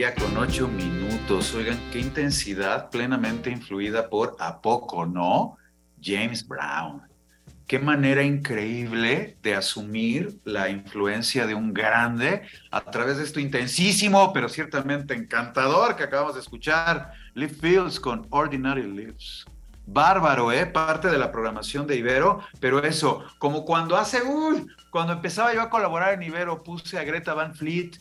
12 del mediodía con 8 minutos. Oigan, qué intensidad plenamente influida por ¿A poco no? James Brown. Qué manera increíble de asumir la influencia de un grande a través de esto intensísimo, pero ciertamente encantador que acabamos de escuchar. Live Fields con Ordinary Lives. Bárbaro, ¿eh? Parte de la programación de Ibero, pero eso, como cuando hace, uy, cuando empezaba yo a colaborar en Ibero, puse a Greta Van Fleet,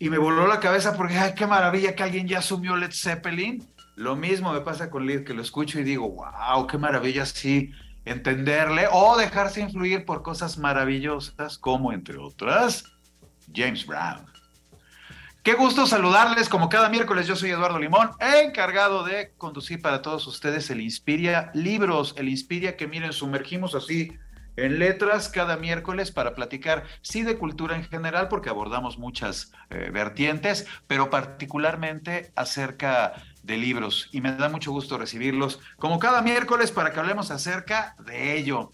y me voló la cabeza porque, ay, qué maravilla que alguien ya asumió Led Zeppelin. Lo mismo me pasa con Led, que lo escucho y digo, wow, qué maravilla, sí, entenderle o dejarse influir por cosas maravillosas, como entre otras, James Brown. Qué gusto saludarles, como cada miércoles yo soy Eduardo Limón, encargado de conducir para todos ustedes el Inspiria Libros, el Inspiria que miren, sumergimos así en letras cada miércoles para platicar, sí, de cultura en general, porque abordamos muchas eh, vertientes, pero particularmente acerca de libros. Y me da mucho gusto recibirlos, como cada miércoles, para que hablemos acerca de ello.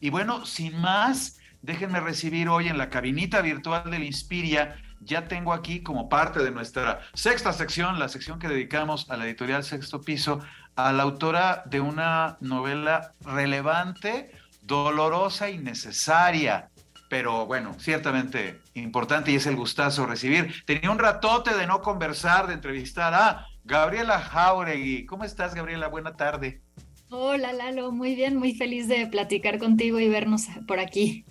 Y bueno, sin más, déjenme recibir hoy en la cabinita virtual del Inspiria. Ya tengo aquí como parte de nuestra sexta sección, la sección que dedicamos a la editorial Sexto Piso, a la autora de una novela relevante, dolorosa y necesaria, pero bueno, ciertamente importante y es el gustazo recibir. Tenía un ratote de no conversar, de entrevistar a Gabriela Jauregui. ¿Cómo estás, Gabriela? Buena tarde. Hola, Lalo. Muy bien, muy feliz de platicar contigo y vernos por aquí.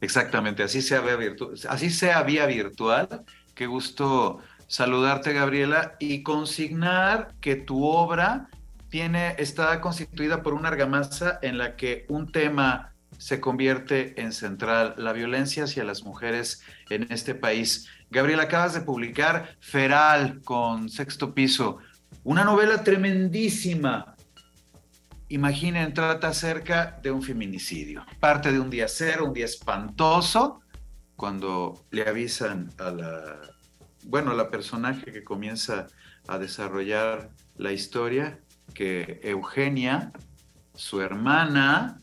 Exactamente, así sea vía virtual. Así sea vía virtual. Qué gusto saludarte, Gabriela, y consignar que tu obra está constituida por una argamasa en la que un tema se convierte en central, la violencia hacia las mujeres en este país. Gabriel, acabas de publicar Feral con sexto piso, una novela tremendísima. Imaginen, trata acerca de un feminicidio. Parte de un día cero, un día espantoso, cuando le avisan a la, bueno, a la personaje que comienza a desarrollar la historia, que Eugenia, su hermana,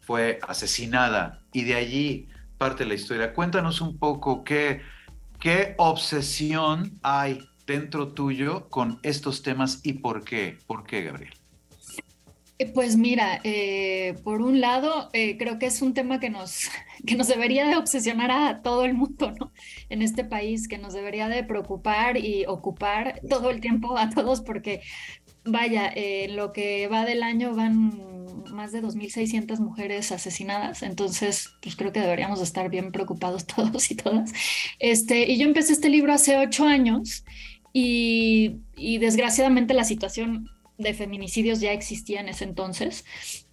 fue asesinada y de allí parte la historia. Cuéntanos un poco qué, qué obsesión hay dentro tuyo con estos temas y por qué. ¿Por qué, Gabriel? Eh, pues mira, eh, por un lado, eh, creo que es un tema que nos, que nos debería de obsesionar a todo el mundo, ¿no? En este país, que nos debería de preocupar y ocupar todo el tiempo a todos, porque vaya, en lo que va del año van más de 2.600 mujeres asesinadas, entonces pues creo que deberíamos estar bien preocupados todos y todas. Este, y yo empecé este libro hace ocho años y, y desgraciadamente la situación de feminicidios ya existía en ese entonces.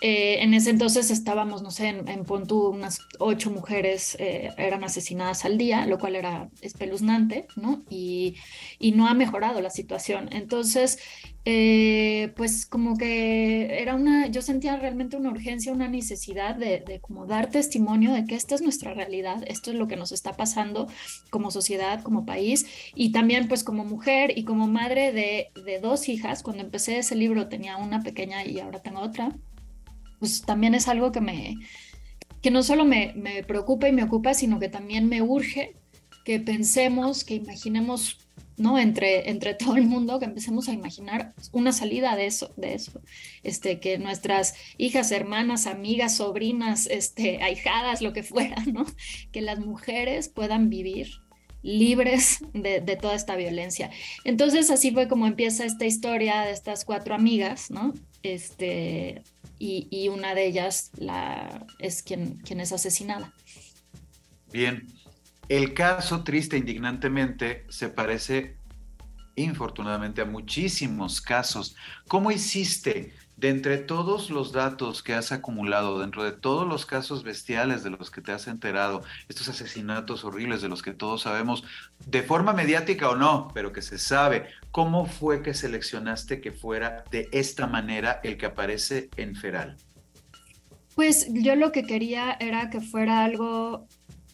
Eh, en ese entonces estábamos, no sé, en, en unas ocho mujeres eh, eran asesinadas al día, lo cual era espeluznante, ¿no? Y, y no ha mejorado la situación. Entonces, eh, pues como que era una, yo sentía realmente una urgencia, una necesidad de, como dar testimonio de que esta es nuestra realidad, esto es lo que nos está pasando como sociedad, como país y también pues como mujer y como madre de, de dos hijas, cuando empecé ese libro tenía una pequeña y ahora tengo otra, pues también es algo que me, que no solo me, me preocupa y me ocupa, sino que también me urge que pensemos, que imaginemos ¿no? Entre, todo el mundo, que empecemos a imaginar una salida de eso, de eso. Este, que nuestras hijas, hermanas, amigas, sobrinas, este, ahijadas, lo que fuera. Que las mujeres puedan vivir libres de, toda esta violencia. Entonces así fue como empieza esta historia de estas cuatro amigas, ¿no? Este, y, una de ellas la, es quien es asesinada. Bien, el caso, triste indignantemente, se parece infortunadamente a muchísimos casos. ¿Cómo hiciste de entre todos los datos que has acumulado, dentro de todos los casos bestiales de los que te has enterado, estos asesinatos horribles de los que todos sabemos, de forma mediática o no, pero que se sabe, ¿cómo fue que seleccionaste que fuera de esta manera el que aparece en Feral? Pues yo lo que quería era que fuera algo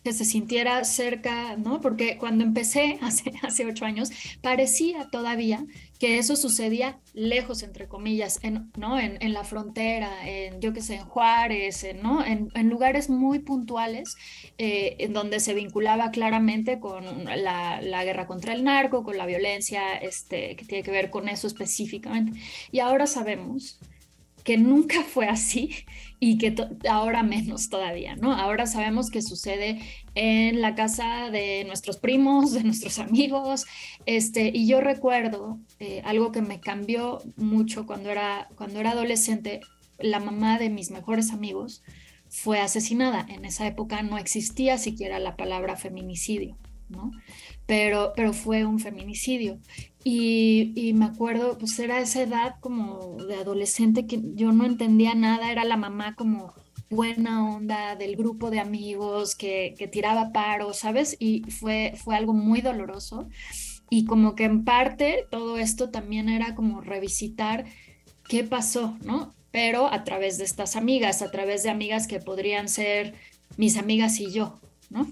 que se sintiera cerca, ¿no? Porque cuando empecé hace, hace ocho años, parecía todavía que eso sucedía lejos, entre comillas, en, ¿no? En, la frontera, en, yo qué sé, en Juárez, ¿no? En, en, lugares muy puntuales, eh, en donde se vinculaba claramente con la, la, guerra contra el narco, con la violencia, este, que tiene que ver con eso específicamente. Y ahora sabemos que nunca fue así y que ahora menos todavía, ¿no? Ahora sabemos que sucede en la casa de nuestros primos, de nuestros amigos, este, y yo recuerdo eh, algo que me cambió mucho cuando era, cuando era adolescente, la mamá de mis mejores amigos fue asesinada. En esa época no existía siquiera la palabra feminicidio, ¿no? Pero, pero fue un feminicidio. Y, me acuerdo, pues era esa edad como de adolescente que yo no entendía nada, era la mamá como buena onda del grupo de amigos que, que tiraba paro, ¿sabes? Y fue, fue algo muy doloroso. Y como que en parte todo esto también era como revisitar qué pasó, ¿no? Pero a través de estas amigas, a través de amigas que podrían ser mis amigas y yo, ¿no?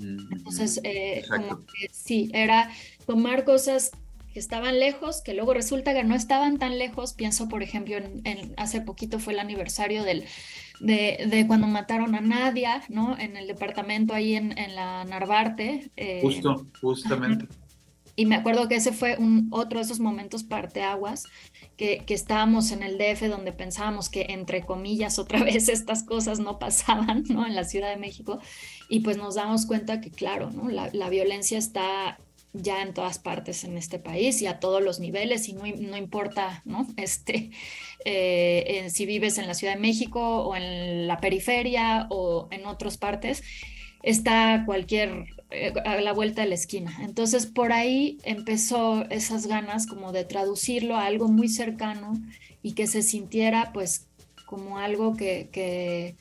Entonces, eh, como que sí, era tomar cosas que estaban lejos, que luego resulta que no estaban tan lejos. Pienso, por ejemplo, en, hace poquito fue el aniversario del, de, de, cuando mataron a Nadia, ¿no? En el departamento ahí en, en la Narvarte. Eh, Justo, justamente. Y me acuerdo que ese fue un, otro de esos momentos parteaguas, que, que estábamos en el DF donde pensábamos que, entre comillas, otra vez estas cosas no pasaban, ¿no? En la Ciudad de México. Y pues nos damos cuenta que, claro, ¿no? La, la violencia está ya en todas partes en este país y a todos los niveles y no, no importa, ¿no? Este, eh, si vives en la Ciudad de México o en la periferia o en otras partes, está cualquier eh, a la vuelta de la esquina. Entonces por ahí empezó esas ganas como de traducirlo a algo muy cercano y que se sintiera pues como algo que, que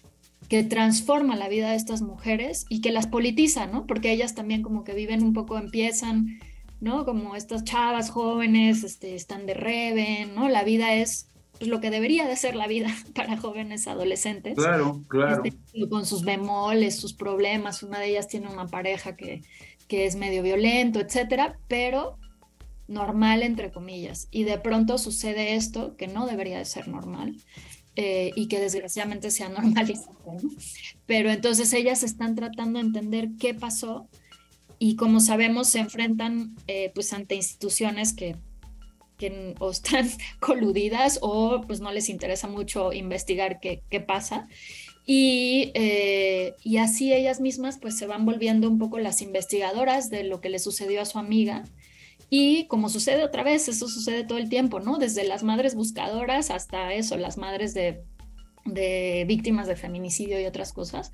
que transforma la vida de estas mujeres y que las politiza, ¿no? Porque ellas también como que viven un poco, empiezan, ¿no? Como estas chavas jóvenes, este, están de reven, ¿no? La vida es pues, lo que debería de ser la vida para jóvenes adolescentes. Claro, claro. Este, con sus bemoles, sus problemas, una de ellas tiene una pareja que, que es medio violento, etcétera, pero normal entre comillas. Y de pronto sucede esto que no debería de ser normal eh, y que desgraciadamente se ha normalizado. Pero entonces ellas están tratando de entender qué pasó y como sabemos se enfrentan eh, pues ante instituciones que, que o están coludidas o pues no les interesa mucho investigar qué, qué pasa. Y, eh, y, así ellas mismas pues se van volviendo un poco las investigadoras de lo que le sucedió a su amiga y como sucede otra vez, eso sucede todo el tiempo, ¿no? Desde las madres buscadoras hasta eso, las madres de, de víctimas de feminicidio y otras cosas.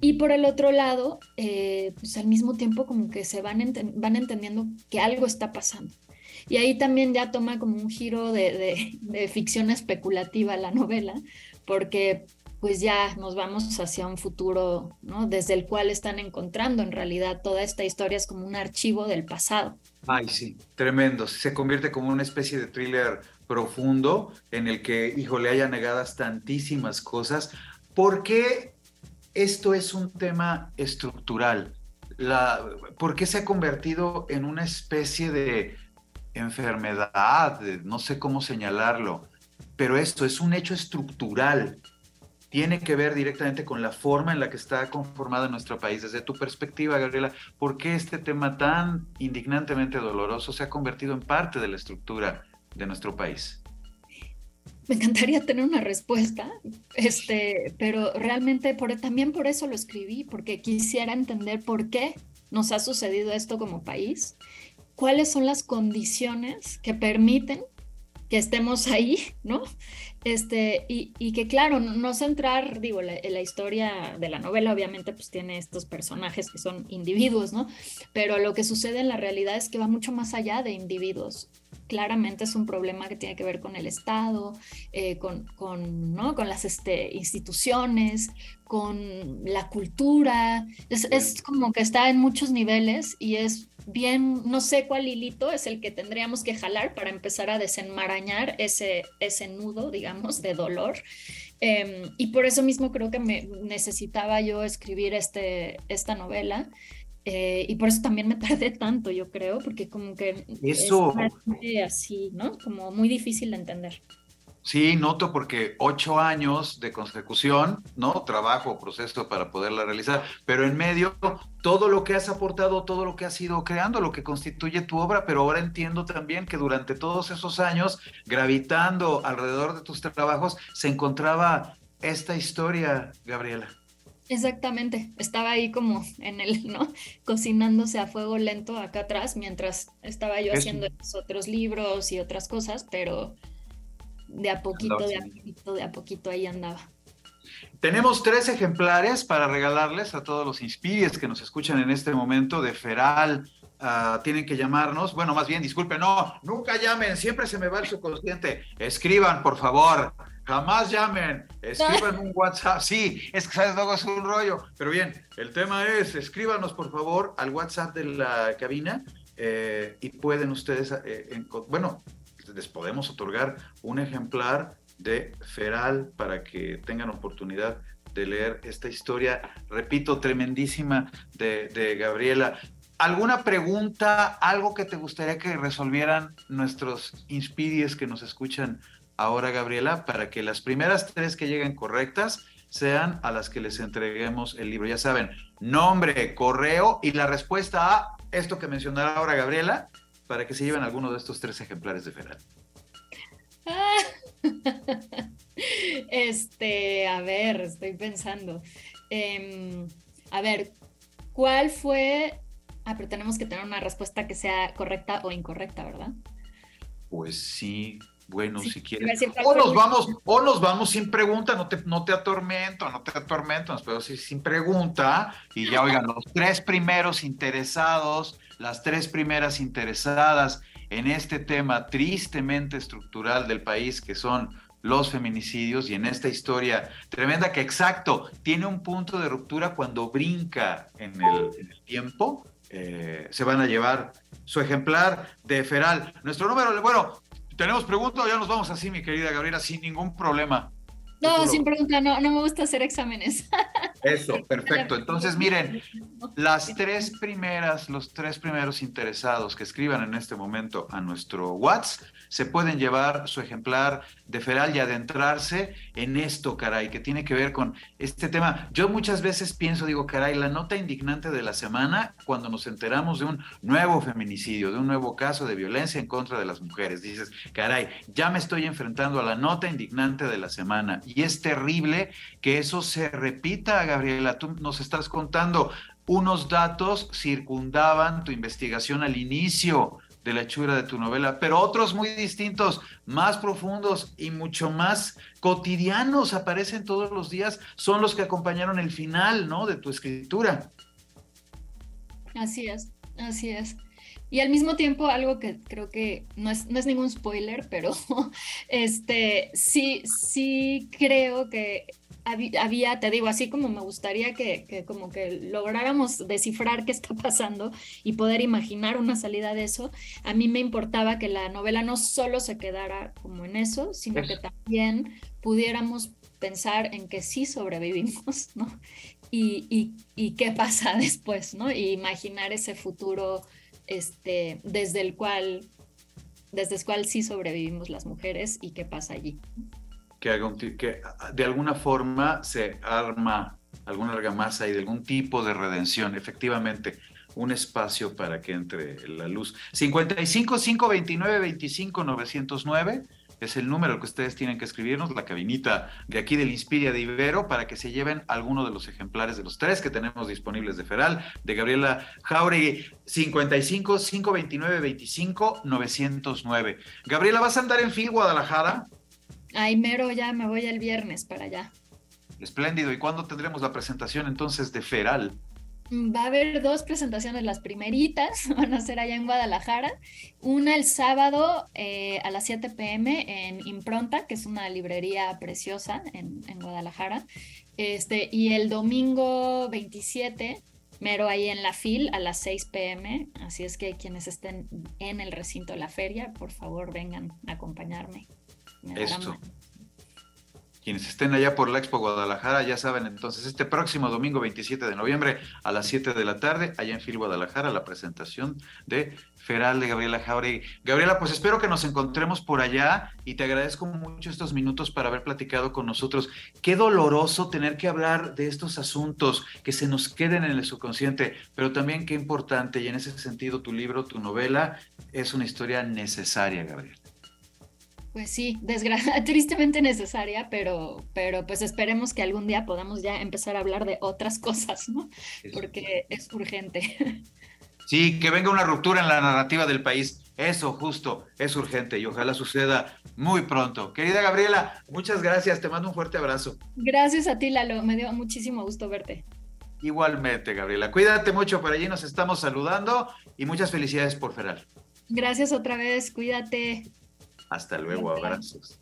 Y por el otro lado, eh, pues al mismo tiempo como que se van, van entendiendo que algo está pasando. Y ahí también ya toma como un giro de, de, ficción especulativa la novela, porque pues ya nos vamos hacia un futuro, ¿no? Desde el cual están encontrando en realidad toda esta historia es como un archivo del pasado. Ay, sí, tremendo. Se convierte como una especie de thriller profundo en el que, hijo, le haya negadas tantísimas cosas. ¿Por qué esto es un tema estructural? La, ¿Por qué se ha convertido en una especie de enfermedad? no sé cómo señalarlo, pero esto es un hecho estructural tiene que ver directamente con la forma en la que está conformado nuestro país. Desde tu perspectiva, Gabriela, ¿por qué este tema tan indignantemente doloroso se ha convertido en parte de la estructura de nuestro país? Me encantaría tener una respuesta, este, pero realmente por, también por eso lo escribí, porque quisiera entender por qué nos ha sucedido esto como país, cuáles son las condiciones que permiten que estemos ahí, ¿no? Este, y, y, que claro, no centrar, digo, la, la, historia de la novela obviamente pues tiene estos personajes que son individuos, ¿no? Pero lo que sucede en la realidad es que va mucho más allá de individuos. claramente es un problema que tiene que ver con el Estado, eh, con, con, ¿no? con las este, instituciones, con la cultura. Es, es, como que está en muchos niveles y es bien, no sé cuál hilito es el que tendríamos que jalar para empezar a desenmarañar ese, ese nudo, digamos, de dolor. Em, y por eso mismo creo que me necesitaba yo escribir este, esta novela. Eh, y por eso también me tardé tanto, yo creo, porque como que eso es así, ¿no? Como muy difícil de entender. Sí, noto porque ocho años de consecución, ¿no? Trabajo, proceso para poderla realizar, pero en medio todo lo que has aportado, todo lo que has ido creando, lo que constituye tu obra, pero ahora entiendo también que durante todos esos años, gravitando alrededor de tus trabajos, se encontraba esta historia, Gabriela. Exactamente, estaba ahí como en el, ¿no? Cocinándose a fuego lento acá atrás mientras estaba yo haciendo otros libros y otras cosas, pero de a poquito, de a poquito, de a poquito ahí andaba. Tenemos tres ejemplares para regalarles a todos los Inspiries que nos escuchan en este momento de Feral. Ah, tienen que llamarnos, bueno, más bien, disculpen, no, nunca llamen, siempre se me va el subconsciente. Escriban, por favor, jamás llamen, escriban un WhatsApp. Sí, es que sabes, luego es un rollo, pero bien, el tema es, escríbanos, por favor, al WhatsApp de la cabina eh, y pueden ustedes, eh, bueno, les podemos otorgar un ejemplar de Feral para que tengan oportunidad de leer esta historia, repito, tremendísima de, Gabriela. ¿Alguna pregunta, algo que te gustaría que resolvieran nuestros inspiries que nos escuchan ahora, Gabriela, para que las primeras tres que lleguen correctas sean a las que les entreguemos el libro? Ya saben, nombre, correo y la respuesta a esto que mencionará ahora Gabriela para que se lleven alguno de estos tres ejemplares de Feral? Este, a ver, estoy pensando. Em, a ver, ¿cuál fue? Ah, pero tenemos que tener una respuesta que sea correcta o incorrecta, ¿verdad? Pues sí, bueno, si quieres. O nos vamos, o nos vamos sin pregunta, no te, no te atormento, no te atormento, pero sí sin pregunta. Y ya oigan, los tres primeros interesados las tres primeras interesadas en este tema tristemente estructural del país, que son los feminicidios, y en esta historia tremenda que exacto, tiene un punto de ruptura cuando brinca en el, tiempo, eh, se van a llevar su ejemplar de Feral. Nuestro número, bueno, tenemos preguntas, ya nos vamos así, mi querida Gabriela, sin ningún problema. No, sin pregunta, no, no me gusta hacer exámenes. Eso, perfecto. Entonces, miren, las tres primeras, los tres primeros interesados que escriban en este momento a nuestro WhatsApp se pueden llevar su ejemplar de Feral y adentrarse en esto, caray, que tiene que ver con este tema. Yo muchas veces pienso, digo, caray, la nota indignante de la semana, cuando nos enteramos de un nuevo feminicidio, de un nuevo caso de violencia en contra de las mujeres, dices, caray, ya me estoy enfrentando a la nota indignante de la semana. Y es terrible que eso se repita, Gabriela. Tú nos estás contando unos datos circundaban tu investigación al inicio de la hechura de tu novela, pero otros muy distintos, más profundos y mucho más cotidianos aparecen todos los días, son los que acompañaron el final, ¿no? De tu escritura. Así es, así es. Y al mismo tiempo, algo que creo que no es, no es ningún spoiler, pero este, sí, sí creo que había, te digo, así como me gustaría que, como que lográramos descifrar qué está pasando y poder imaginar una salida de eso, a mí me importaba que la novela no solo se quedara como en eso, sino que también pudiéramos pensar en que sí sobrevivimos, ¿no? Y, y, qué pasa después, ¿no? Y imaginar ese futuro este, desde el cual desde el cual sí sobrevivimos las mujeres y qué pasa allí que, que de alguna forma se arma alguna argamasa y de algún tipo de redención, efectivamente, un espacio para que entre la luz. 55 529 25 909 es el número que ustedes tienen que escribirnos, la cabinita de aquí del Inspiria de Ibero, para que se lleven alguno de los ejemplares de los tres que tenemos disponibles de Feral, de Gabriela Jauregui, 55 529 25 909. Gabriela, ¿vas a andar en FIL Guadalajara? Ay, mero, ya me voy el viernes para allá. Espléndido. ¿Y cuándo tendremos la presentación entonces de Feral? Va a haber dos presentaciones, las primeritas van a ser allá en Guadalajara. Una el sábado eh, a las 7 pm en Impronta, que es una librería preciosa en, en Guadalajara. Este, y el domingo 27 mero ahí en la FIL a las 6 pm. Así es que quienes estén en el recinto de la feria, por favor vengan a acompañarme. Esto. Quienes estén allá por la Expo Guadalajara ya saben entonces, este próximo domingo 27 de noviembre a las 7 de la tarde, allá en FIL Guadalajara, la presentación de Feral de Gabriela Jauregui. Gabriela, pues espero que nos encontremos por allá y te agradezco mucho estos minutos para haber platicado con nosotros. Qué doloroso tener que hablar de estos asuntos que se nos queden en el subconsciente, pero también qué importante y en ese sentido tu libro, tu novela es una historia necesaria, Gabriela. Pues sí, tristemente necesaria, pero, pero pues esperemos que algún día podamos ya empezar a hablar de otras cosas, ¿no? Porque es urgente. Sí, que venga una ruptura en la narrativa del país. Eso justo, es urgente y ojalá suceda muy pronto. Querida Gabriela, muchas gracias, te mando un fuerte abrazo. Gracias a ti, Lalo, me dio muchísimo gusto verte. Igualmente, Gabriela. Cuídate mucho, por allí nos estamos saludando y muchas felicidades por Feral. Gracias otra vez, cuídate. Hasta luego, abrazos.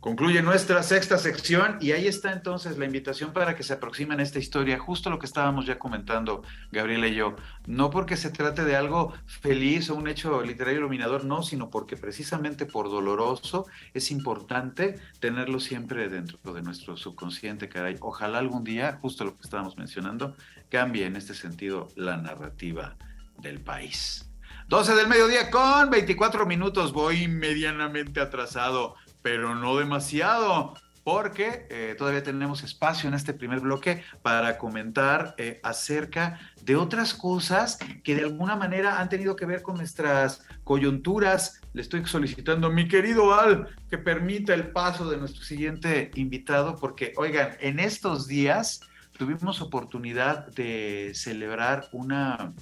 Concluye nuestra sexta sección y ahí está entonces la invitación para que se aproximen a esta historia, justo lo que estábamos ya comentando Gabriela y yo. No porque se trate de algo feliz o un hecho literario iluminador, no, sino porque precisamente por doloroso es importante tenerlo siempre dentro de nuestro subconsciente, caray. Ojalá algún día, justo lo que estábamos mencionando, cambie en este sentido la narrativa del país. 12 del mediodía con 24 minutos. Voy medianamente atrasado, pero no demasiado, porque eh, todavía tenemos espacio en este primer bloque para comentar eh, acerca de otras cosas que de alguna manera han tenido que ver con nuestras coyunturas. Le estoy solicitando mi querido Al que permita el paso de nuestro siguiente invitado, porque, oigan, en estos días tuvimos oportunidad de celebrar una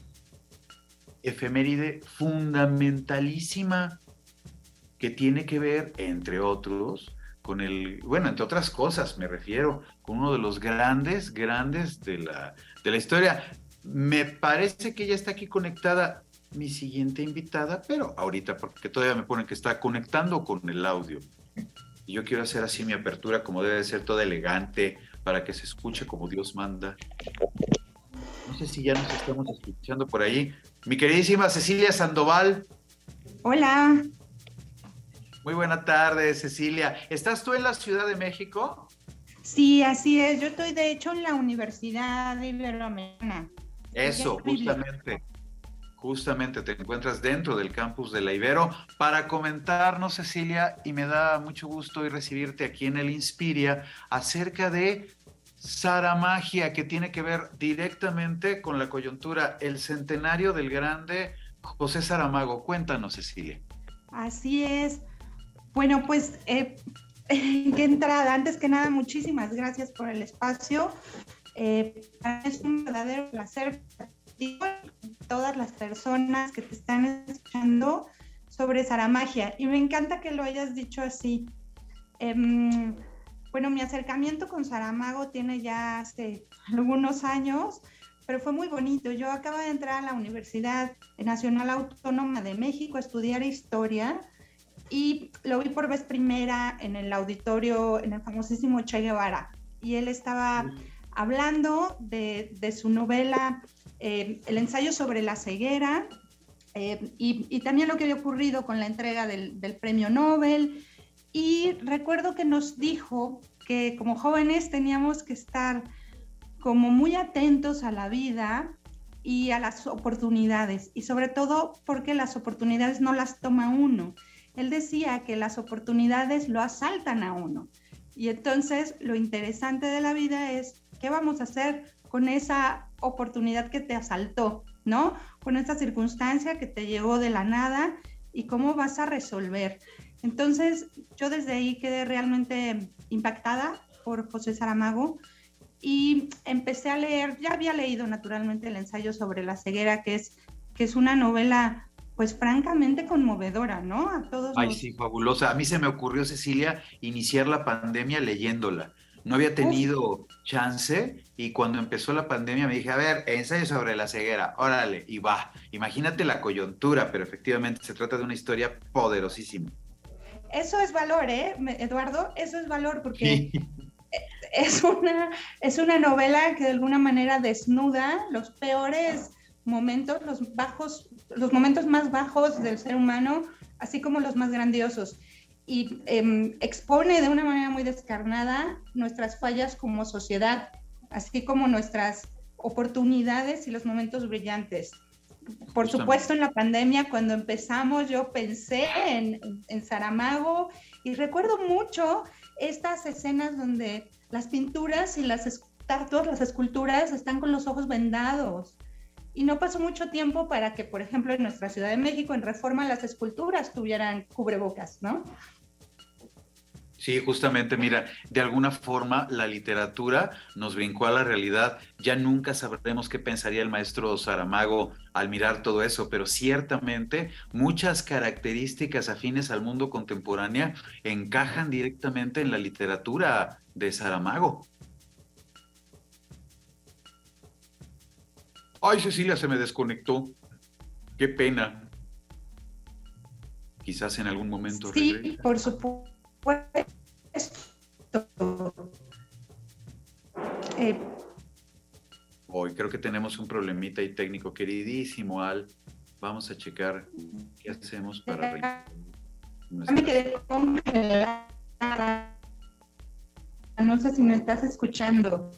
efeméride fundamentalísima que tiene que ver, entre otros, con el, bueno, entre otras cosas me refiero, con uno de los grandes, grandes de la, de la historia. Me parece que ya está aquí conectada mi siguiente invitada, pero ahorita, porque todavía me ponen que está conectando con el audio. Y yo quiero hacer así mi apertura como debe ser, toda elegante, para que se escuche como Dios manda. No sé si ya nos estamos escuchando por ahí. Mi queridísima Cecilia Sandoval. Hola. Muy buena tarde, Cecilia. ¿Estás tú en la Ciudad de México? Sí, así es. Yo estoy de hecho en la Universidad Iberoamericana. Eso, justamente. Justamente te encuentras dentro del campus de la Ibero para comentarnos, Cecilia, y me da mucho gusto hoy recibirte aquí en el Inspiria acerca de Saramagia, que tiene que ver directamente con la coyuntura, el centenario del grande José Saramago. Cuéntanos, Cecilia. Así es. Bueno, pues, eh, qué entrada. Antes que nada, muchísimas gracias por el espacio. Eh, es un verdadero placer todas las personas que te están escuchando sobre Saramagia. Y me encanta que lo hayas dicho así. Em, bueno, mi acercamiento con Saramago tiene ya hace algunos años, pero fue muy bonito. Yo acabo de entrar a la Universidad Nacional Autónoma de México a estudiar historia y lo vi por vez primera en el auditorio, en el famosísimo Che Guevara. Y él estaba hablando de, su novela, eh, el ensayo sobre la ceguera, eh, y, también lo que había ocurrido con la entrega del, del premio Nobel y recuerdo que nos dijo que como jóvenes teníamos que estar como muy atentos a la vida y a las oportunidades, y sobre todo porque las oportunidades no las toma uno. Él decía que las oportunidades lo asaltan a uno. Y entonces lo interesante de la vida es qué vamos a hacer con esa oportunidad que te asaltó, ¿no? Con esta circunstancia que te llegó de la nada y cómo vas a resolver. Entonces, yo desde ahí quedé realmente impactada por José Saramago y empecé a leer, ya había leído naturalmente el ensayo sobre la ceguera, que es, que es una novela pues francamente conmovedora, ¿no? A todos. Ay, sí, fabulosa. A mí se me ocurrió, Cecilia, iniciar la pandemia leyéndola no había tenido chance y cuando empezó la pandemia me dije, a ver, ensayo sobre la ceguera, órale, y va. Imagínate la coyuntura, pero efectivamente se trata de una historia poderosísima. Eso es valor, ¿eh, Eduardo? Eso es valor porque es, una, es una novela que de alguna manera desnuda los peores momentos, los bajos, los momentos más bajos del ser humano, así como los más grandiosos y em, expone de una manera muy descarnada nuestras fallas como sociedad, así como nuestras oportunidades y los momentos brillantes. Por supuesto, en la pandemia, cuando empezamos, yo pensé en, en Saramago y recuerdo mucho estas escenas donde las pinturas y las estatuas, las esculturas están con los ojos vendados. Y no pasó mucho tiempo para que, por ejemplo, en nuestra Ciudad de México, en Reforma, las esculturas tuvieran cubrebocas, ¿no? Sí, justamente, mira, de alguna forma la literatura nos brincó a la realidad. Ya nunca sabremos qué pensaría el maestro Saramago al mirar todo eso, pero ciertamente muchas características afines al mundo contemporáneo encajan directamente en la literatura de Saramago. Ay, Cecilia se me desconectó. Qué pena. Quizás en algún momento. Sí, por supuesto eh, Hoy creo que tenemos un problemita y técnico, queridísimo Al. Vamos a checar qué hacemos para... Me quedé No sé si me estás escuchando.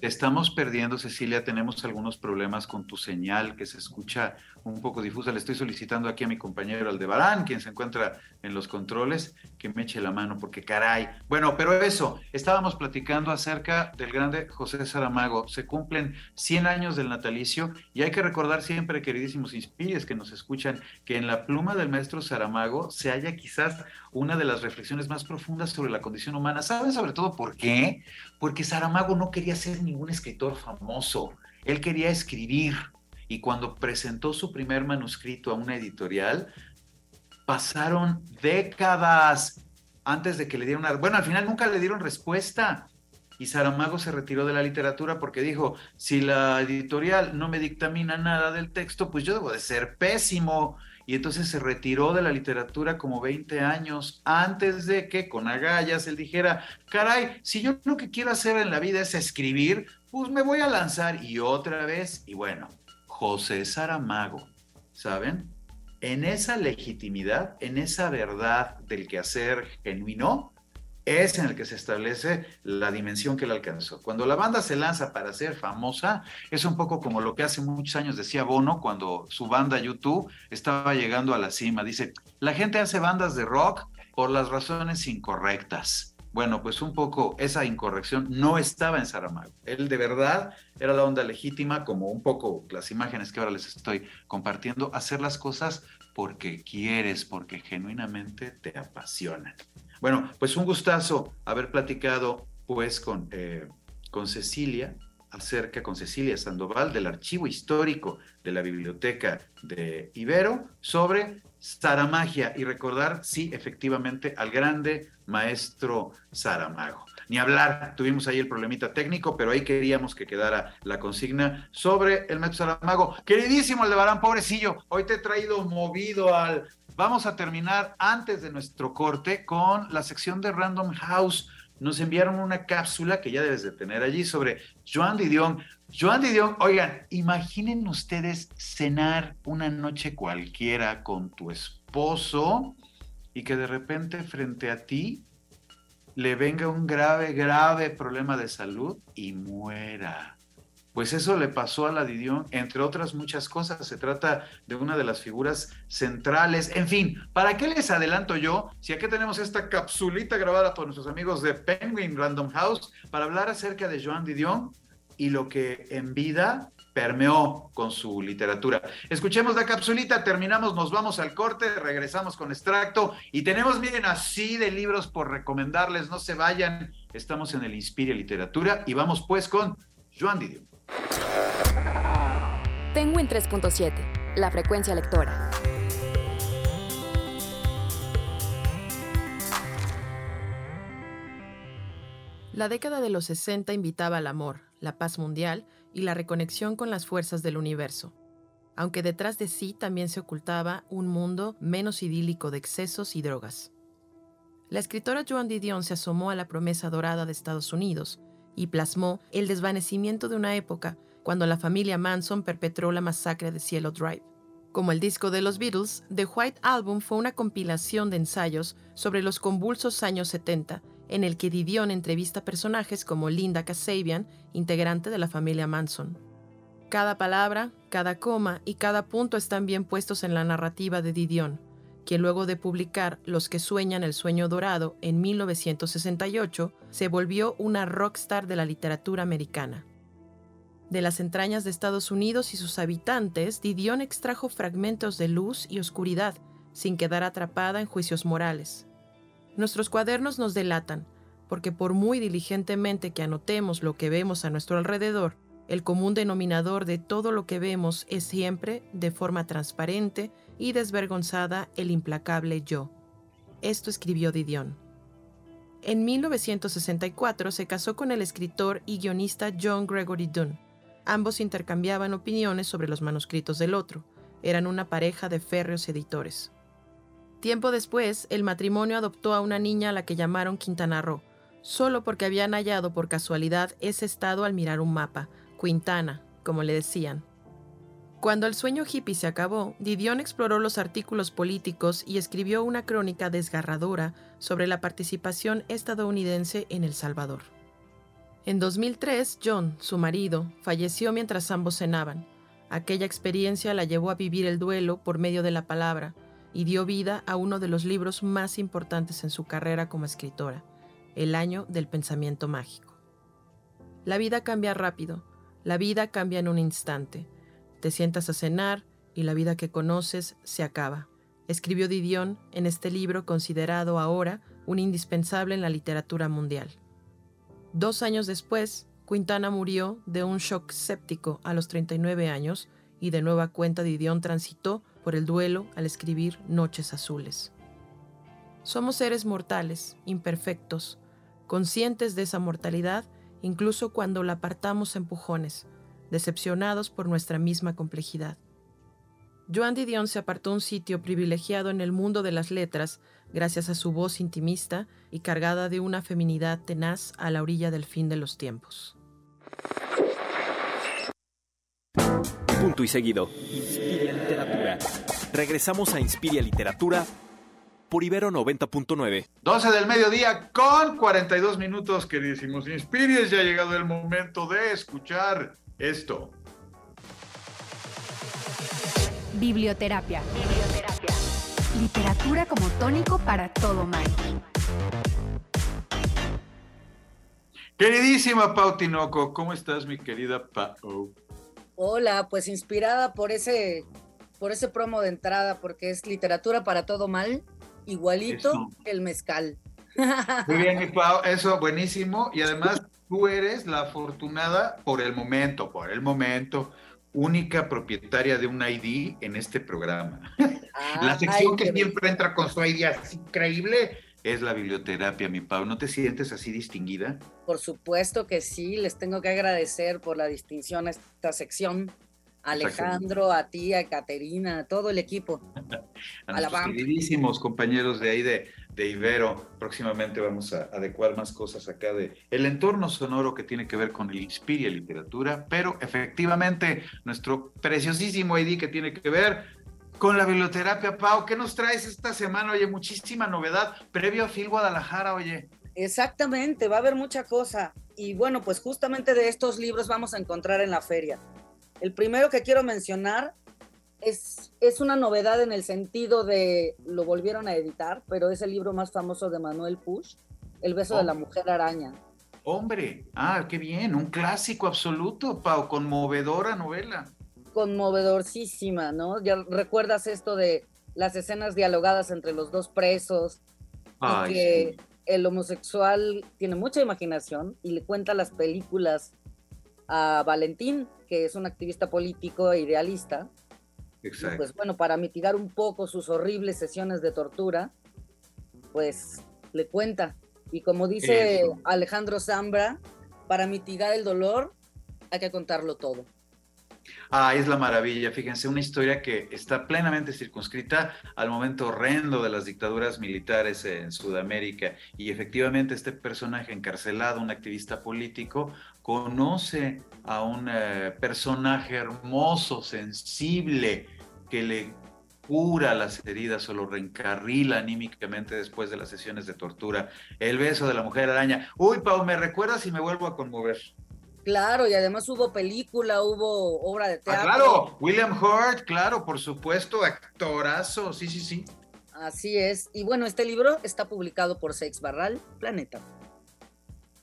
Te estamos perdiendo, Cecilia. Tenemos algunos problemas con tu señal que se escucha un poco difusa. Le estoy solicitando aquí a mi compañero Aldebarán, quien se encuentra en los controles, que me eche la mano, porque caray. Bueno, pero eso, estábamos platicando acerca del grande José Saramago. Se cumplen 100 años del natalicio y hay que recordar siempre, queridísimos inspires que nos escuchan, que en la pluma del maestro Saramago se halla quizás una de las reflexiones más profundas sobre la condición humana. ¿Saben sobre todo por qué? Porque Saramago no quería ser ningún escritor famoso. Él quería escribir y cuando presentó su primer manuscrito a una editorial, pasaron décadas antes de que le dieran una... Bueno, al final nunca le dieron respuesta. Y Saramago se retiró de la literatura porque dijo, si la editorial no me dictamina nada del texto, pues yo debo de ser pésimo. Y entonces se retiró de la literatura como 20 años antes de que con agallas él dijera, caray, si yo lo que quiero hacer en la vida es escribir, pues me voy a lanzar y otra vez. Y bueno, José Saramago, ¿saben? En esa legitimidad, en esa verdad del quehacer genuino, es en el que se establece la dimensión que él alcanzó. Cuando la banda se lanza para ser famosa, es un poco como lo que hace muchos años decía Bono cuando su banda YouTube estaba llegando a la cima. Dice, la gente hace bandas de rock por las razones incorrectas. Bueno, pues un poco esa incorrección no estaba en Saramago. Él de verdad era la onda legítima, como un poco las imágenes que ahora les estoy compartiendo, hacer las cosas porque quieres, porque genuinamente te apasionan. Bueno, pues un gustazo haber platicado pues con, eh, con Cecilia acerca, con Cecilia Sandoval, del archivo histórico de la Biblioteca de Ibero sobre Saramagia y recordar, sí, efectivamente, al grande maestro Saramago. Ni hablar, tuvimos ahí el problemita técnico, pero ahí queríamos que quedara la consigna sobre el maestro Saramago. Queridísimo Aldebarán, pobrecillo, hoy te he traído movido al... Vamos a terminar antes de nuestro corte con la sección de Random House. Nos enviaron una cápsula que ya debes de tener allí sobre Joan Didion. Joan Didion, oigan, imaginen ustedes cenar una noche cualquiera con tu esposo y que de repente frente a ti le venga un grave, grave problema de salud y muera. Pues eso le pasó a la Didion, entre otras muchas cosas. Se trata de una de las figuras centrales. En fin, ¿para qué les adelanto yo? Si aquí tenemos esta capsulita grabada por nuestros amigos de Penguin Random House para hablar acerca de Joan Didion y lo que en vida permeó con su literatura. Escuchemos la capsulita, terminamos, nos vamos al corte, regresamos con extracto y tenemos, miren, así de libros por recomendarles, no se vayan, estamos en el Inspire Literatura y vamos pues con Joan Didion. Penguin 3.7, la frecuencia lectora. La década de los 60 invitaba al amor, la paz mundial y la reconexión con las fuerzas del universo, aunque detrás de sí también se ocultaba un mundo menos idílico de excesos y drogas. La escritora Joan Didion se asomó a la promesa dorada de Estados Unidos y plasmó el desvanecimiento de una época cuando la familia Manson perpetró la masacre de Cielo Drive. Como el disco de los Beatles, The White Album fue una compilación de ensayos sobre los convulsos años 70 en el que Didion entrevista personajes como Linda Kasabian, integrante de la familia Manson. Cada palabra, cada coma y cada punto están bien puestos en la narrativa de Didion, quien luego de publicar Los que sueñan el sueño dorado en 1968, se volvió una rockstar de la literatura americana. De las entrañas de Estados Unidos y sus habitantes, Didion extrajo fragmentos de luz y oscuridad, sin quedar atrapada en juicios morales. Nuestros cuadernos nos delatan, porque por muy diligentemente que anotemos lo que vemos a nuestro alrededor, el común denominador de todo lo que vemos es siempre, de forma transparente y desvergonzada, el implacable yo. Esto escribió Didion. En 1964 se casó con el escritor y guionista John Gregory Dunn. Ambos intercambiaban opiniones sobre los manuscritos del otro. Eran una pareja de férreos editores. Tiempo después, el matrimonio adoptó a una niña a la que llamaron Quintana Roo, solo porque habían hallado por casualidad ese estado al mirar un mapa, Quintana, como le decían. Cuando el sueño hippie se acabó, Didion exploró los artículos políticos y escribió una crónica desgarradora sobre la participación estadounidense en El Salvador. En 2003, John, su marido, falleció mientras ambos cenaban. Aquella experiencia la llevó a vivir el duelo por medio de la palabra, y dio vida a uno de los libros más importantes en su carrera como escritora, El año del pensamiento mágico. La vida cambia rápido, la vida cambia en un instante. Te sientas a cenar y la vida que conoces se acaba, escribió Didion en este libro considerado ahora un indispensable en la literatura mundial. Dos años después, Quintana murió de un shock séptico a los 39 años y de nueva cuenta Didion transitó por el duelo al escribir Noches Azules. Somos seres mortales, imperfectos, conscientes de esa mortalidad incluso cuando la apartamos empujones, decepcionados por nuestra misma complejidad. Joan Didion se apartó un sitio privilegiado en el mundo de las letras gracias a su voz intimista y cargada de una feminidad tenaz a la orilla del fin de los tiempos. Punto y seguido. Inspiria Literatura. Regresamos a Inspiria Literatura por Ibero 90.9. 12 del mediodía con 42 minutos, queridísimos Inspiries. Ya ha llegado el momento de escuchar esto. Biblioterapia. Biblioterapia. Literatura como tónico para todo mal. Queridísima Pau Tinoco, ¿cómo estás, mi querida Pau? Hola, pues inspirada por ese, por ese promo de entrada, porque es literatura para todo mal, igualito Eso. que el mezcal. Muy bien, mi Pau, eso, buenísimo. Y además, tú eres la afortunada por el momento, por el momento, única propietaria de un ID en este programa. La Ay, sección que siempre entra con su ID así increíble es la biblioterapia, mi Pau. ¿No te sientes así distinguida? Por supuesto que sí, les tengo que agradecer por la distinción a esta sección. A Alejandro, a ti, a Caterina, a todo el equipo. A, A la queridísimos compañeros de ahí de, de Ibero. Próximamente vamos a adecuar más cosas acá de el entorno sonoro que tiene que ver con el Inspiria Literatura, pero efectivamente nuestro preciosísimo ID que tiene que ver con la biblioterapia. Pau, ¿qué nos traes esta semana? Oye, muchísima novedad previo a Phil Guadalajara, oye. Exactamente, va a haber mucha cosa. Y bueno, pues justamente de estos libros vamos a encontrar en la feria. El primero que quiero mencionar es, es una novedad en el sentido de, lo volvieron a editar, pero es el libro más famoso de Manuel Push, El beso de la mujer araña. Hombre, ah, qué bien, un clásico absoluto, Pau, conmovedora novela. Conmovedorísima, ¿no? Ya recuerdas esto de las escenas dialogadas entre los dos presos, Ay, y que sí. el homosexual tiene mucha imaginación y le cuenta las películas a Valentín, que es un activista político e idealista. Y Exacto. pues bueno, para mitigar un poco sus horribles sesiones de tortura, pues le cuenta Y como dice Alejandro Zambra, para mitigar el dolor hay que contarlo todo. Ah, es la maravilla. Fíjense, una historia que está plenamente circunscrita al momento horrendo de las dictaduras militares en Sudamérica. Y efectivamente este personaje encarcelado, un activista político, conoce a un eh, personaje hermoso, sensible, que le cura las heridas o lo reencarrila anímicamente después de las sesiones de tortura. El beso de la mujer araña. Uy, Pau, me recuerdas y me vuelvo a conmover. Claro, y además hubo película, hubo obra de ah, teatro. Ah, claro, William Hurt, claro, por supuesto, actorazo, sí, sí, sí. Así es. Y bueno, este libro está publicado por Sex Barral, Planeta.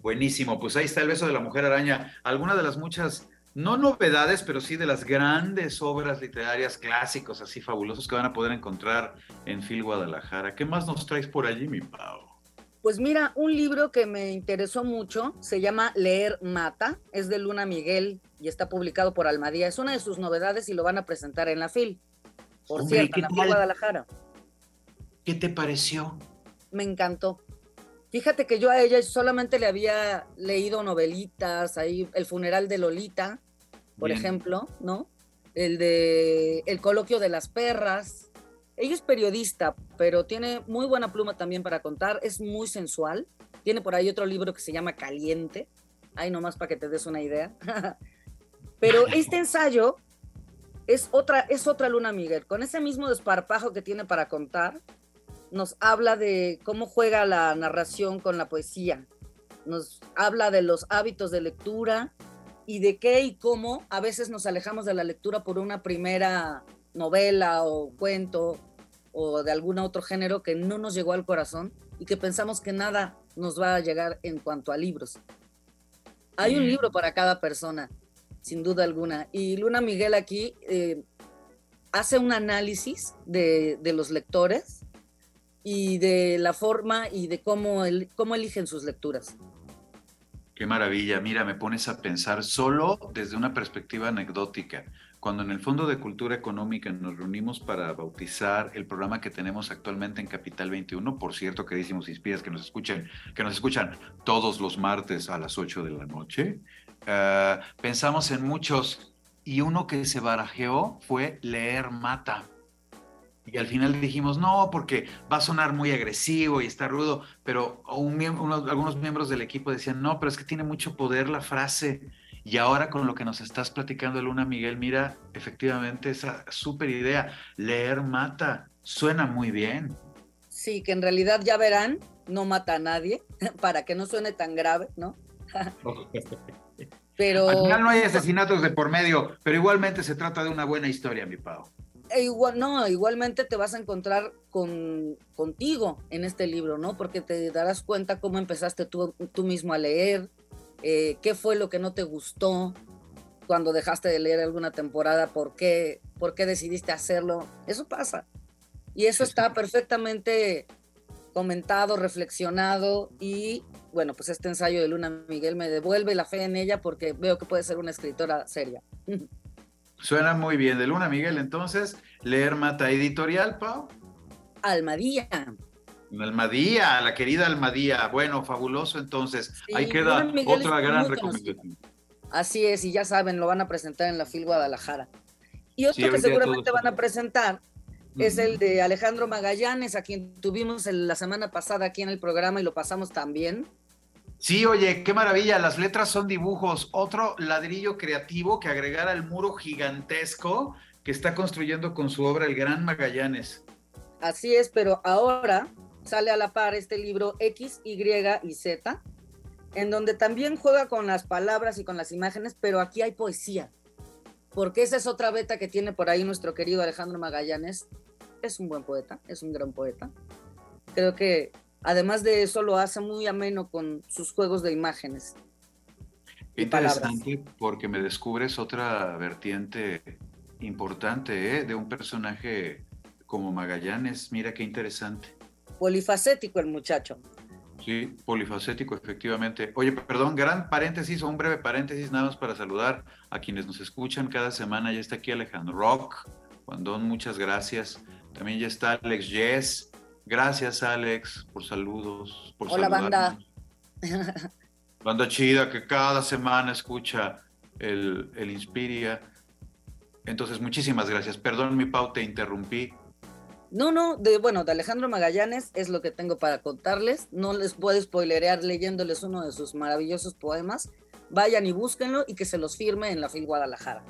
Buenísimo, pues ahí está el beso de la mujer araña. Alguna de las muchas, no novedades, pero sí de las grandes obras literarias clásicos, así fabulosos que van a poder encontrar en Phil Guadalajara. ¿Qué más nos traes por allí, mi Pau? Pues mira, un libro que me interesó mucho se llama Leer Mata, es de Luna Miguel y está publicado por Almadía. Es una de sus novedades y lo van a presentar en la FIL. Por cierto, en la FIL Guadalajara. ¿Qué te pareció? Me encantó. Fíjate que yo a ella solamente le había leído novelitas, ahí El funeral de Lolita, por ejemplo, ¿no? El de El coloquio de las perras, ella es periodista, pero tiene muy buena pluma también para contar, es muy sensual. Tiene por ahí otro libro que se llama Caliente. Ahí nomás para que te des una idea. pero este ensayo es otra, es otra Luna Miguel. Con ese mismo desparpajo que tiene para contar, nos habla de cómo juega la narración con la poesía. Nos habla de los hábitos de lectura y de qué y cómo a veces nos alejamos de la lectura por una primera novela o cuento o de algún otro género que no nos llegó al corazón y que pensamos que nada nos va a llegar en cuanto a libros. Hay un libro para cada persona, sin duda alguna. Y Luna Miguel aquí eh, hace un análisis de, los lectores y de la forma y de cómo, el, cómo eligen sus lecturas. Qué maravilla, mira, me pones a pensar solo desde una perspectiva anecdótica cuando en el Fondo de Cultura Económica nos reunimos para bautizar el programa que tenemos actualmente en Capital 21, por cierto, queridísimos inspiras que nos escuchen, que nos escuchan todos los martes a las 8 de la noche, eh, pensamos en muchos y uno que se barajeó fue leer mata. Y al final dijimos, no, porque va a sonar muy agresivo y está rudo, pero algunos miembros del equipo decían, no, pero es que tiene mucho poder la frase y ahora con lo que nos estás platicando, Luna Miguel, mira, efectivamente esa súper idea, leer mata, suena muy bien. Sí, que en realidad ya verán, no mata a nadie, para que no suene tan grave, ¿no? pero... Al final no hay asesinatos de por medio, pero igualmente se trata de una buena historia, mi Pau. E igual, no, igualmente te vas a encontrar con, contigo en este libro, ¿no? Porque te darás cuenta cómo empezaste tú, tú mismo a leer, eh, qué fue lo que no te gustó cuando dejaste de leer alguna temporada, por qué, por qué decidiste hacerlo. Eso pasa. Y eso está perfectamente comentado, reflexionado y bueno, pues este ensayo de Luna Miguel me devuelve la fe en ella porque veo que puede ser una escritora seria. Suena muy bien. De Luna Miguel, entonces, leer Mata Editorial, Pau. Almadía. Almadía, la querida Almadía. Bueno, fabuloso entonces. Ahí queda otra gran recomendación. Así es, y ya saben, lo van a presentar en la FIL Guadalajara. Y otro que seguramente van a presentar es el de Alejandro Magallanes, a quien tuvimos la semana pasada aquí en el programa y lo pasamos también. Sí, oye, qué maravilla, las letras son dibujos, otro ladrillo creativo que agregar al muro gigantesco que está construyendo con su obra el gran Magallanes. Así es, pero ahora sale a la par este libro X, Y y Z, en donde también juega con las palabras y con las imágenes, pero aquí hay poesía, porque esa es otra beta que tiene por ahí nuestro querido Alejandro Magallanes. Es un buen poeta, es un gran poeta. Creo que además de eso lo hace muy ameno con sus juegos de imágenes. interesante porque me descubres otra vertiente importante ¿eh? de un personaje como Magallanes. Mira qué interesante polifacético el muchacho. Sí, polifacético, efectivamente. Oye, perdón, gran paréntesis o un breve paréntesis, nada más para saludar a quienes nos escuchan cada semana. Ya está aquí Alejandro Rock, Juan muchas gracias. También ya está Alex Yes, Gracias, Alex, por saludos. Por Hola, banda. Banda chida que cada semana escucha el, el Inspiria. Entonces, muchísimas gracias. Perdón, mi Pau, te interrumpí. No, no, de, bueno, de Alejandro Magallanes es lo que tengo para contarles. No les puedo spoilerear leyéndoles uno de sus maravillosos poemas. Vayan y búsquenlo y que se los firme en la FIL Guadalajara.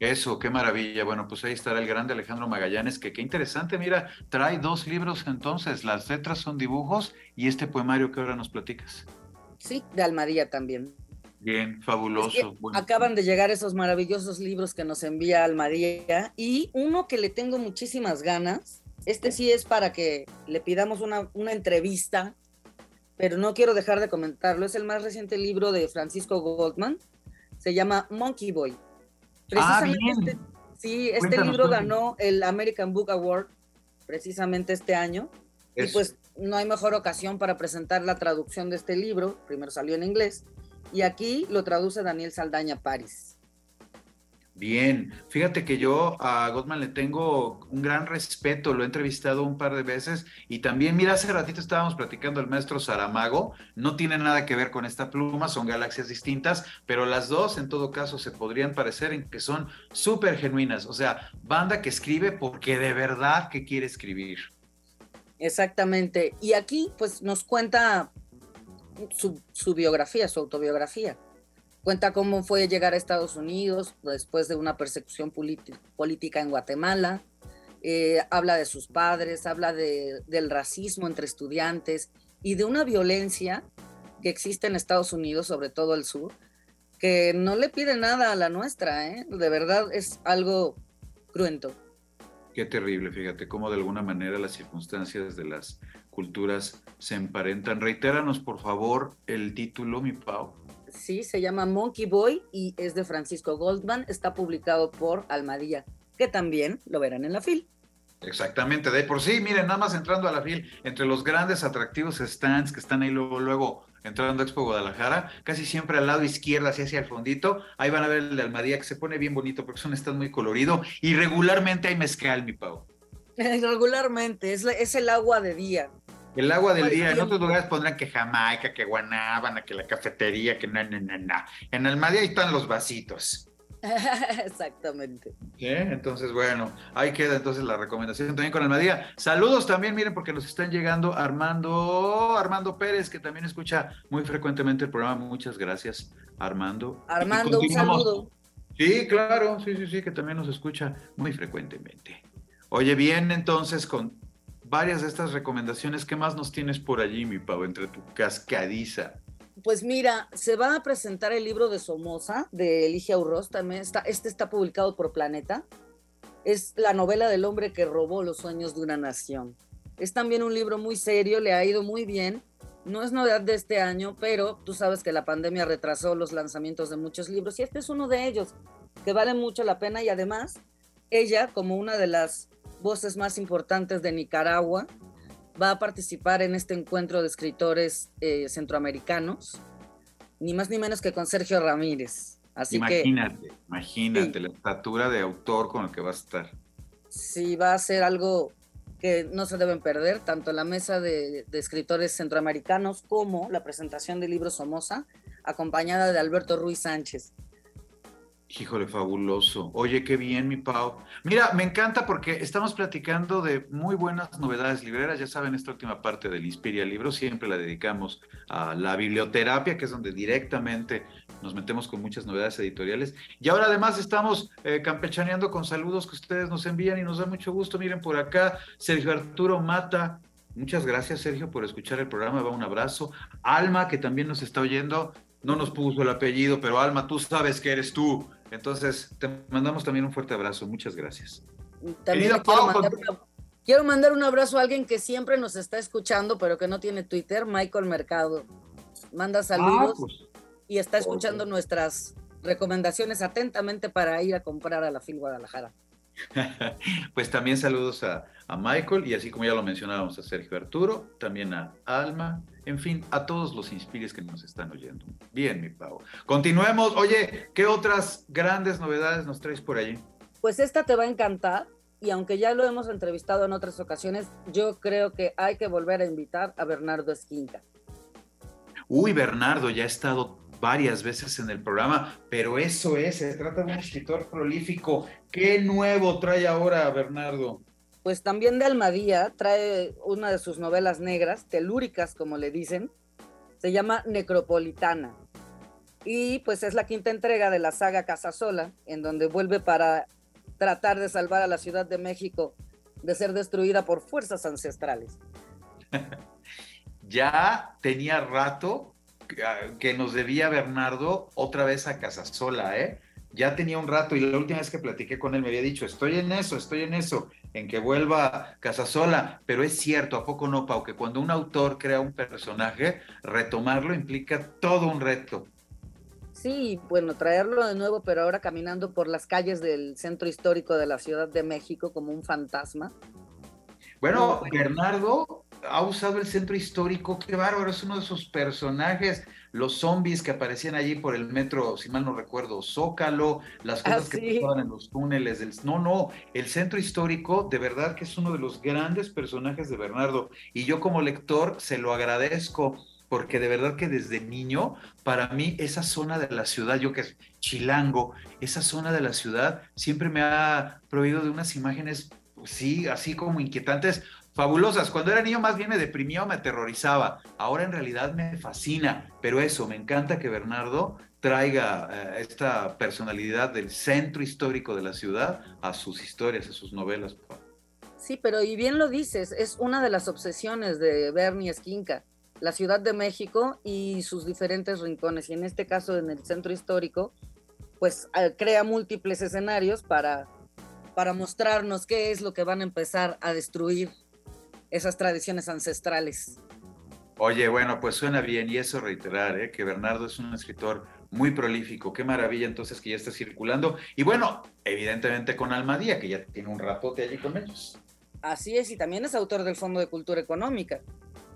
Eso, qué maravilla. Bueno, pues ahí estará el grande Alejandro Magallanes, que qué interesante. Mira, trae dos libros entonces. Las letras son dibujos y este poemario que ahora nos platicas. Sí, de Almadía también. Bien, fabuloso. acaban de llegar esos maravillosos libros que nos envía Almadía y uno que le tengo muchísimas ganas. Este sí es para que le pidamos una, una entrevista, pero no quiero dejar de comentarlo. Es el más reciente libro de Francisco Goldman. Se llama Monkey Boy ah, bien. Este, sí, este libro ganó el American Book Award precisamente este año. Y pues no hay mejor ocasión para presentar la traducción de este libro. Primero salió en inglés y aquí lo traduce Daniel Saldaña París. Bien, fíjate que yo a Gottman le tengo un gran respeto, lo he entrevistado un par de veces y también, mira, hace ratito estábamos platicando el maestro Saramago, no tiene nada que ver con esta pluma, son galaxias distintas, pero las dos en todo caso se podrían parecer en que son súper genuinas, o sea, banda que escribe porque de verdad que quiere escribir. Exactamente, y aquí pues nos cuenta su, su biografía, su autobiografía Cuenta cómo fue llegar a Estados Unidos después de una persecución política en Guatemala. Eh, habla de sus padres, habla del racismo entre estudiantes y de una violencia que existe en Estados Unidos, sobre todo el sur, que no le pide nada a la nuestra, ¿eh? de verdad es algo cruento. Qué terrible, fíjate cómo de alguna manera las circunstancias de las culturas se emparentan. Reitéranos, por favor, el título, mi Pau. Sí, se llama Monkey Boy y es de Francisco Goldman. Está publicado por Almadía, que también lo verán en la FIL. Exactamente, de por sí, miren, nada más entrando a la FIL, entre los grandes atractivos stands que están ahí luego, luego entrando a Expo Guadalajara, casi siempre al lado izquierdo, así hacia el fondito, ahí van a ver el de Almadía que se pone bien bonito porque es un stand muy colorido y regularmente hay mezcal, mi Pau. Regularmente, es, es el agua de día. El agua del día, en otros lugares pondrán que Jamaica, que Guanábana, que la cafetería, que na, na, na, na. En Almadía ahí están los vasitos. Exactamente. Entonces, bueno, ahí queda entonces la recomendación también con Almadía. Saludos también, miren, porque nos están llegando Armando, Armando Pérez, que también escucha muy frecuentemente el programa. Muchas gracias, Armando. Armando, un saludo. Sí, claro, sí, sí, sí, que también nos escucha muy frecuentemente. Oye, bien, entonces con varias de estas recomendaciones. ¿Qué más nos tienes por allí, mi Pau, entre tu cascadiza? Pues mira, se va a presentar el libro de Somoza, de Eligia Urroz, también está, este está publicado por Planeta. Es la novela del hombre que robó los sueños de una nación. Es también un libro muy serio, le ha ido muy bien. No es novedad de este año, pero tú sabes que la pandemia retrasó los lanzamientos de muchos libros y este es uno de ellos, que vale mucho la pena y además ella, como una de las voces más importantes de Nicaragua, va a participar en este encuentro de escritores eh, centroamericanos, ni más ni menos que con Sergio Ramírez. Así imagínate, imagínate la estatura de autor con el que va a estar. Sí, va a ser algo que no se deben perder, tanto la mesa de, de escritores centroamericanos como la presentación del libro Somoza, acompañada de Alberto Ruiz Sánchez. Híjole, fabuloso. Oye, qué bien, mi Pau. Mira, me encanta porque estamos platicando de muy buenas novedades libreras. Ya saben, esta última parte del Inspiria Libro siempre la dedicamos a la biblioterapia, que es donde directamente nos metemos con muchas novedades editoriales. Y ahora además estamos eh, campechaneando con saludos que ustedes nos envían y nos da mucho gusto. Miren por acá, Sergio Arturo Mata. Muchas gracias, Sergio, por escuchar el programa. Va un abrazo. Alma, que también nos está oyendo. No nos puso el apellido, pero Alma, tú sabes que eres tú. Entonces, te mandamos también un fuerte abrazo. Muchas gracias. También quiero, mandar un abrazo a alguien que siempre nos está escuchando, pero que no tiene Twitter, Michael Mercado. Manda saludos ah, pues. y está escuchando nuestras recomendaciones atentamente para ir a comprar a la FIL Guadalajara. pues también saludos a, a, Michael y así como ya lo mencionábamos a Sergio Arturo, también a Alma, en fin, a todos los inspires que nos están oyendo. Bien, mi Pau. Continuemos. Oye, ¿qué otras grandes novedades nos traes por allí? Pues esta te va a encantar. y aunque ya lo hemos entrevistado en otras ocasiones, yo creo que hay que volver a invitar a Bernardo Esquinca. Uy, Bernardo, ya ha estado varias veces en el programa, pero eso es, se trata de un escritor prolífico. ¿Qué nuevo trae ahora Bernardo? Pues también de Almadía trae una de sus novelas negras, telúricas como le dicen, se llama Necropolitana. Y pues es la quinta entrega de la saga Casasola, en donde vuelve para tratar de salvar a la Ciudad de México de ser destruida por fuerzas ancestrales. ya tenía rato que nos debía Bernardo otra vez a Casasola, ¿eh? Ya tenía un rato y la última vez que platiqué con él me había dicho, estoy en eso, estoy en eso, en que vuelva Casasola, pero es cierto, ¿a poco no, Pau? Que cuando un autor crea un personaje, retomarlo implica todo un reto. Sí, bueno, traerlo de nuevo, pero ahora caminando por las calles del centro histórico de la Ciudad de México como un fantasma. Bueno, Bernardo ha usado el centro histórico, qué bárbaro, es uno de sus personajes, los zombies que aparecían allí por el metro, si mal no recuerdo, Zócalo, las cosas que ah, pasaban en los túneles del... No, no, el centro histórico de verdad que es uno de los grandes personajes de Bernardo. Y yo como lector se lo agradezco porque de verdad que desde niño, para mí esa zona de la ciudad, yo que es chilango, esa zona de la ciudad siempre me ha prohibido de unas imágenes, sí, así como inquietantes, fabulosas. Cuando era niño más bien me deprimía me aterrorizaba. Ahora en realidad me fascina. Pero eso, me encanta que Bernardo traiga eh, esta personalidad del centro histórico de la ciudad a sus historias, a sus novelas. Sí, pero y bien lo dices, es una de las obsesiones de Bernie Esquinca la Ciudad de México y sus diferentes rincones. Y en este caso, en el centro histórico, pues eh, crea múltiples escenarios para, para mostrarnos qué es lo que van a empezar a destruir esas tradiciones ancestrales. Oye, bueno, pues suena bien y eso reiterar, ¿eh? que Bernardo es un escritor muy prolífico. Qué maravilla entonces que ya está circulando. Y bueno, evidentemente con Almadía, que ya tiene un ratote allí con ellos. Así es, y también es autor del Fondo de Cultura Económica.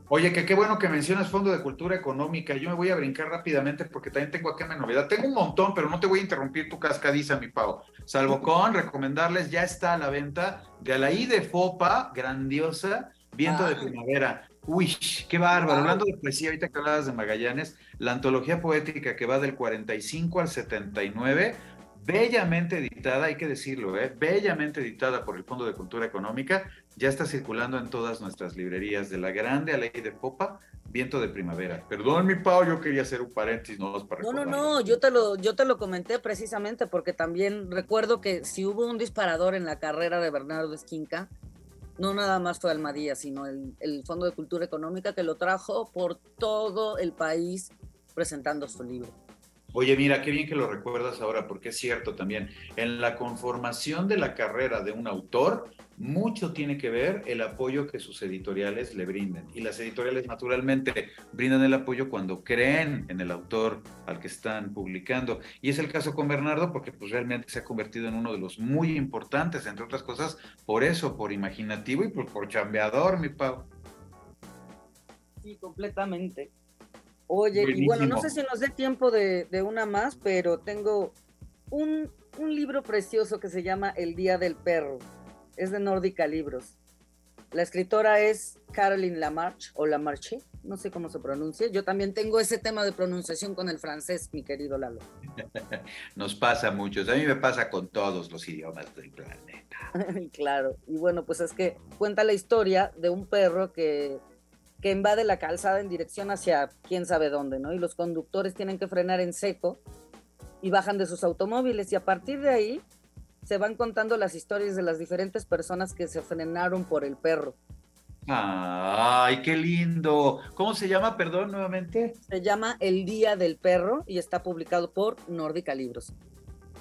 Oye, que qué bueno que mencionas Fondo de Cultura Económica. Yo me voy a brincar rápidamente porque también tengo acá una novedad. Tengo un montón, pero no te voy a interrumpir tu cascadiza, mi Pau. Salvo con recomendarles, ya está a la venta de Alaí de Fopa, grandiosa, Viento de Primavera. Uy, qué bárbaro. Hablando de poesía, ahorita que hablabas de Magallanes, la antología poética que va del 45 al 79 bellamente editada, hay que decirlo, ¿eh? bellamente editada por el Fondo de Cultura Económica, ya está circulando en todas nuestras librerías, de la grande a ley de popa, viento de primavera. Perdón, mi Pau, yo quería hacer un paréntesis, no para No, no, no, yo te, lo, yo te lo comenté precisamente porque también recuerdo que si hubo un disparador en la carrera de Bernardo Esquinca, no nada más fue Almadía, sino el, el Fondo de Cultura Económica que lo trajo por todo el país presentando su libro. Oye, mira, qué bien que lo recuerdas ahora, porque es cierto también, en la conformación de la carrera de un autor, mucho tiene que ver el apoyo que sus editoriales le brinden. Y las editoriales naturalmente brindan el apoyo cuando creen en el autor al que están publicando. Y es el caso con Bernardo porque pues realmente se ha convertido en uno de los muy importantes, entre otras cosas, por eso, por imaginativo y por, por chambeador, mi Pau. Sí, completamente. Oye, y bueno, no sé si nos dé tiempo de, una más, pero tengo un, libro precioso que se llama El Día del Perro. Es de Nórdica Libros. La escritora es Caroline Lamarche o Lamarche, no sé cómo se pronuncia. Yo también tengo ese tema de pronunciación con el francés, mi querido Lalo. Nos pasa mucho, a mí me pasa con todos los idiomas del planeta. claro, y bueno, pues es que cuenta la historia de un perro que que invade la calzada en dirección hacia quién sabe dónde, ¿no? Y los conductores tienen que frenar en seco y bajan de sus automóviles y a partir de ahí se van contando las historias de las diferentes personas que se frenaron por el perro. ¡Ay, qué lindo! ¿Cómo se llama, perdón, nuevamente? Se llama El Día del Perro y está publicado por Nórdica Libros.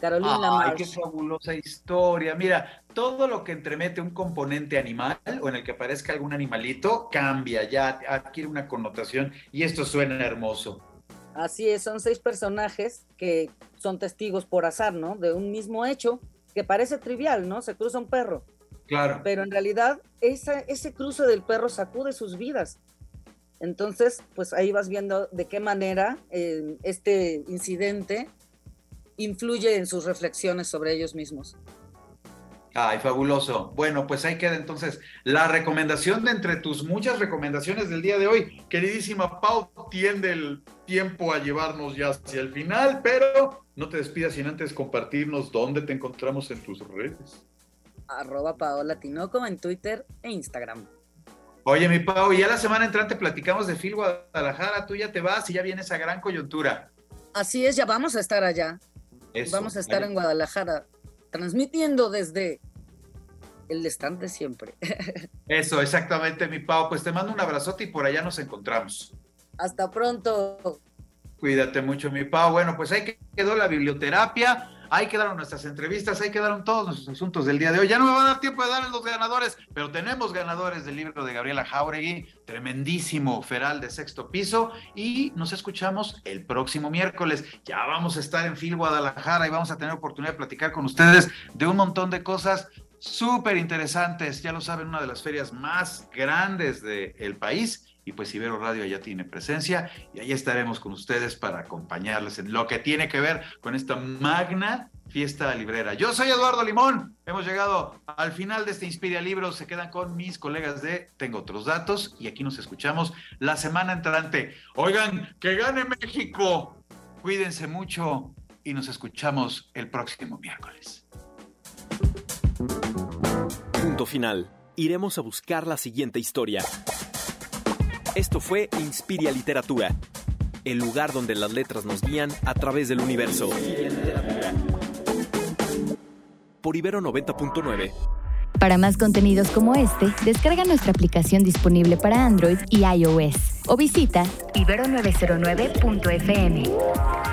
Carolina Ay, qué fabulosa historia. Mira, todo lo que entremete un componente animal o en el que aparezca algún animalito cambia, ya adquiere una connotación y esto suena hermoso. Así es, son seis personajes que son testigos por azar, ¿no? De un mismo hecho que parece trivial, ¿no? Se cruza un perro. Claro. Pero en realidad esa, ese cruce del perro sacude sus vidas. Entonces, pues ahí vas viendo de qué manera eh, este incidente influye en sus reflexiones sobre ellos mismos. Ay, fabuloso. Bueno, pues ahí queda entonces la recomendación de entre tus muchas recomendaciones del día de hoy. Queridísima Pau, tiende el tiempo a llevarnos ya hacia el final, pero no te despidas sin antes compartirnos dónde te encontramos en tus redes. Arroba Paola Tinoco en Twitter e Instagram. Oye, mi Pau, ya la semana entrante platicamos de Phil Guadalajara, tú ya te vas y ya viene esa gran coyuntura. Así es, ya vamos a estar allá. Vamos a estar en Guadalajara transmitiendo desde el estante siempre. Eso, exactamente, mi Pau. Pues te mando un abrazote y por allá nos encontramos. Hasta pronto. Cuídate mucho, mi Pau. Bueno, pues ahí quedó la biblioterapia. Ahí quedaron nuestras entrevistas, ahí quedaron todos nuestros asuntos del día de hoy. Ya no me va a dar tiempo de darles los ganadores, pero tenemos ganadores del libro de Gabriela Jauregui, tremendísimo feral de sexto piso, y nos escuchamos el próximo miércoles. Ya vamos a estar en Fil Guadalajara y vamos a tener oportunidad de platicar con ustedes de un montón de cosas súper interesantes. Ya lo saben, una de las ferias más grandes del país y pues Ibero Radio ya tiene presencia y ahí estaremos con ustedes para acompañarles en lo que tiene que ver con esta magna fiesta librera. Yo soy Eduardo Limón, hemos llegado al final de este Inspira Libros, se quedan con mis colegas de Tengo otros datos y aquí nos escuchamos la semana entrante. Oigan, que gane México, cuídense mucho y nos escuchamos el próximo miércoles. Punto final. Iremos a buscar la siguiente historia. Esto fue Inspiria Literatura, el lugar donde las letras nos guían a través del universo. Por Ibero 90.9. Para más contenidos como este, descarga nuestra aplicación disponible para Android y iOS o visita ibero909.fm.